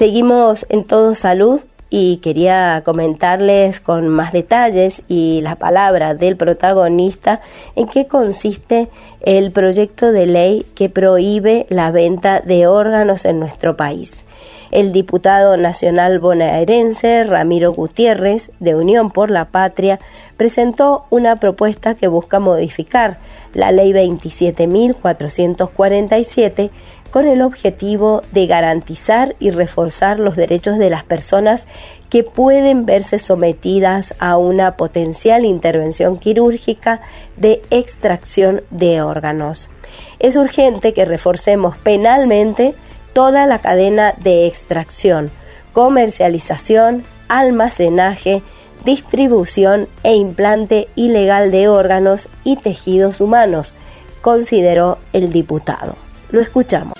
Seguimos en Todo Salud y quería comentarles con más detalles y la palabra del protagonista en qué consiste el proyecto de ley que prohíbe la venta de órganos en nuestro país. El diputado nacional bonaerense Ramiro Gutiérrez, de Unión por la Patria, presentó una propuesta que busca modificar la ley 27.447 con el objetivo de garantizar y reforzar los derechos de las personas que pueden verse sometidas a una potencial intervención quirúrgica de extracción de órganos. Es urgente que reforcemos penalmente toda la cadena de extracción, comercialización, almacenaje, distribución e implante ilegal de órganos y tejidos humanos, consideró el diputado. Lo escuchamos.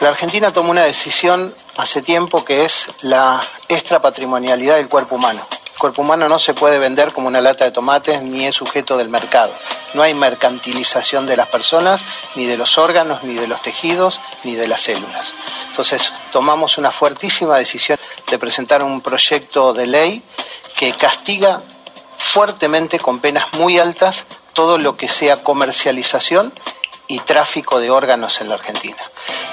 La Argentina tomó una decisión hace tiempo que es la extrapatrimonialidad del cuerpo humano. El cuerpo humano no se puede vender como una lata de tomates ni es sujeto del mercado. No hay mercantilización de las personas, ni de los órganos, ni de los tejidos, ni de las células. Entonces tomamos una fuertísima decisión de presentar un proyecto de ley que castiga fuertemente con penas muy altas todo lo que sea comercialización y tráfico de órganos en la Argentina.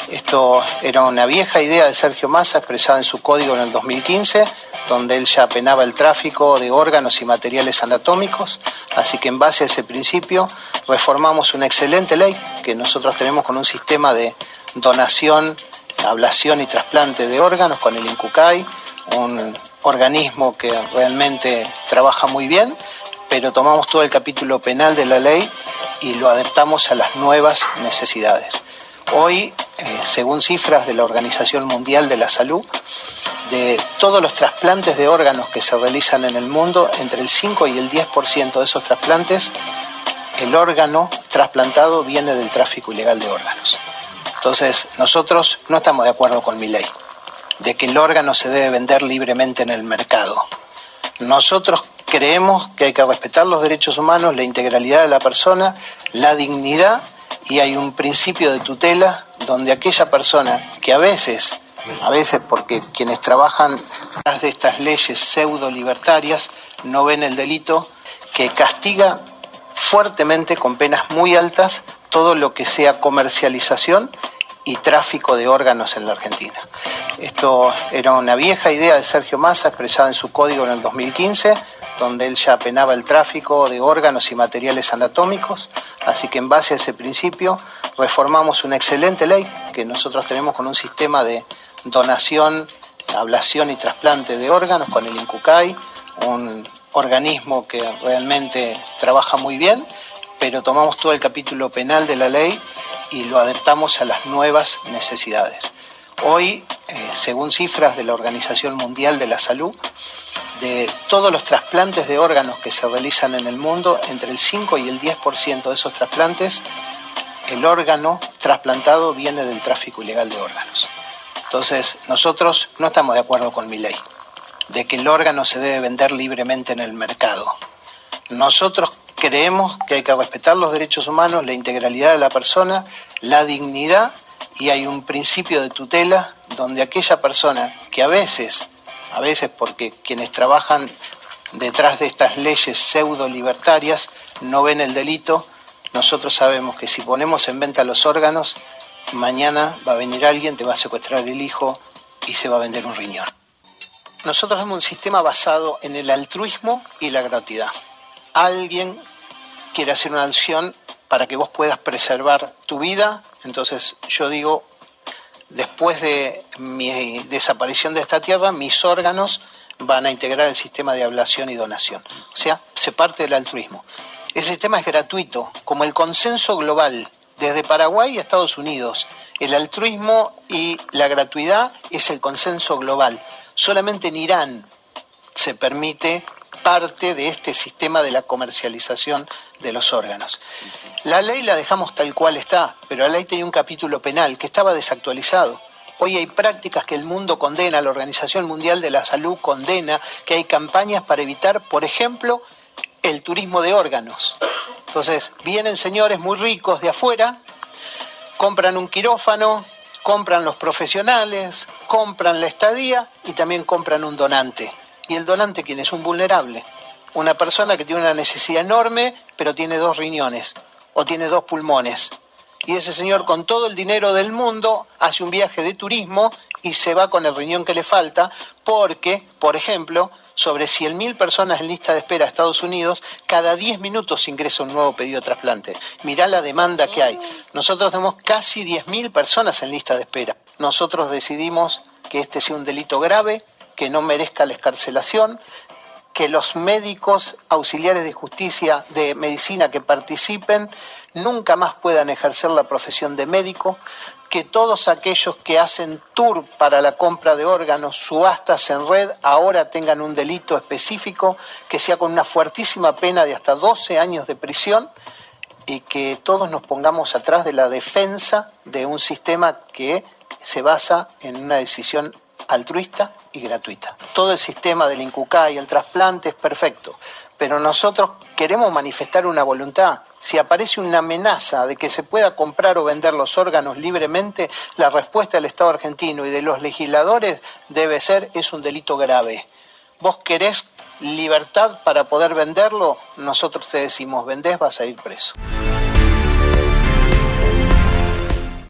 Esto era una vieja idea de Sergio Massa expresada en su código en el 2015, donde él ya penaba el tráfico de órganos y materiales anatómicos, así que en base a ese principio reformamos una excelente ley que nosotros tenemos con un sistema de donación, ablación y trasplante de órganos con el INCUCAI, un organismo que realmente trabaja muy bien, pero tomamos todo el capítulo penal de la ley y lo adaptamos a las nuevas necesidades. Hoy, eh, según cifras de la Organización Mundial de la Salud, de todos los trasplantes de órganos que se realizan en el mundo, entre el 5 y el 10% de esos trasplantes, el órgano trasplantado viene del tráfico ilegal de órganos. Entonces, nosotros no estamos de acuerdo con mi ley, de que el órgano se debe vender libremente en el mercado. Nosotros creemos que hay que respetar los derechos humanos, la integralidad de la persona, la dignidad y hay un principio de tutela donde aquella persona que a veces, a veces porque quienes trabajan tras de estas leyes pseudo libertarias no ven el delito, que castiga fuertemente con penas muy altas todo lo que sea comercialización y tráfico de órganos en la Argentina. Esto era una vieja idea de Sergio Massa expresada en su código en el 2015 donde él ya penaba el tráfico de órganos y materiales anatómicos, así que en base a ese principio reformamos una excelente ley que nosotros tenemos con un sistema de donación, ablación y trasplante de órganos con el INCUCAI, un organismo que realmente trabaja muy bien, pero tomamos todo el capítulo penal de la ley y lo adaptamos a las nuevas necesidades. Hoy, eh, según cifras de la Organización Mundial de la Salud, de todos los trasplantes de órganos que se realizan en el mundo, entre el 5 y el 10% de esos trasplantes, el órgano trasplantado viene del tráfico ilegal de órganos. Entonces, nosotros no estamos de acuerdo con mi ley, de que el órgano se debe vender libremente en el mercado. Nosotros creemos que hay que respetar los derechos humanos, la integralidad de la persona, la dignidad y hay un principio de tutela donde aquella persona que a veces a veces porque quienes trabajan detrás de estas leyes pseudo libertarias no ven el delito, nosotros sabemos que si ponemos en venta los órganos, mañana va a venir alguien, te va a secuestrar el hijo y se va a vender un riñón. Nosotros tenemos un sistema basado en el altruismo y la gratuidad. Alguien quiere hacer una acción para que vos puedas preservar tu vida, entonces yo digo, después de mi desaparición de esta tierra, mis órganos van a integrar el sistema de ablación y donación. O sea, se parte del altruismo. Ese sistema es gratuito, como el consenso global, desde Paraguay a Estados Unidos. El altruismo y la gratuidad es el consenso global. Solamente en Irán se permite parte de este sistema de la comercialización de los órganos. La ley la dejamos tal cual está, pero la ley tenía un capítulo penal que estaba desactualizado. Hoy hay prácticas que el mundo condena, la Organización Mundial de la Salud condena, que hay campañas para evitar, por ejemplo, el turismo de órganos. Entonces, vienen señores muy ricos de afuera, compran un quirófano, compran los profesionales, compran la estadía y también compran un donante. ¿Y el donante quién es? Un vulnerable. Una persona que tiene una necesidad enorme, pero tiene dos riñones o tiene dos pulmones. Y ese señor con todo el dinero del mundo hace un viaje de turismo y se va con el riñón que le falta porque, por ejemplo, sobre 100.000 personas en lista de espera a Estados Unidos, cada 10 minutos ingresa un nuevo pedido de trasplante. Mirá la demanda que hay. Nosotros tenemos casi 10.000 personas en lista de espera. Nosotros decidimos que este sea un delito grave, que no merezca la escarcelación, que los médicos auxiliares de justicia de medicina que participen nunca más puedan ejercer la profesión de médico, que todos aquellos que hacen tour para la compra de órganos, subastas en red, ahora tengan un delito específico, que sea con una fuertísima pena de hasta 12 años de prisión y que todos nos pongamos atrás de la defensa de un sistema que se basa en una decisión altruista y gratuita. Todo el sistema del INCUCA y el trasplante es perfecto, pero nosotros queremos manifestar una voluntad. Si aparece una amenaza de que se pueda comprar o vender los órganos libremente, la respuesta del Estado argentino y de los legisladores debe ser es un delito grave. Vos querés libertad para poder venderlo, nosotros te decimos, vendés, vas a ir preso.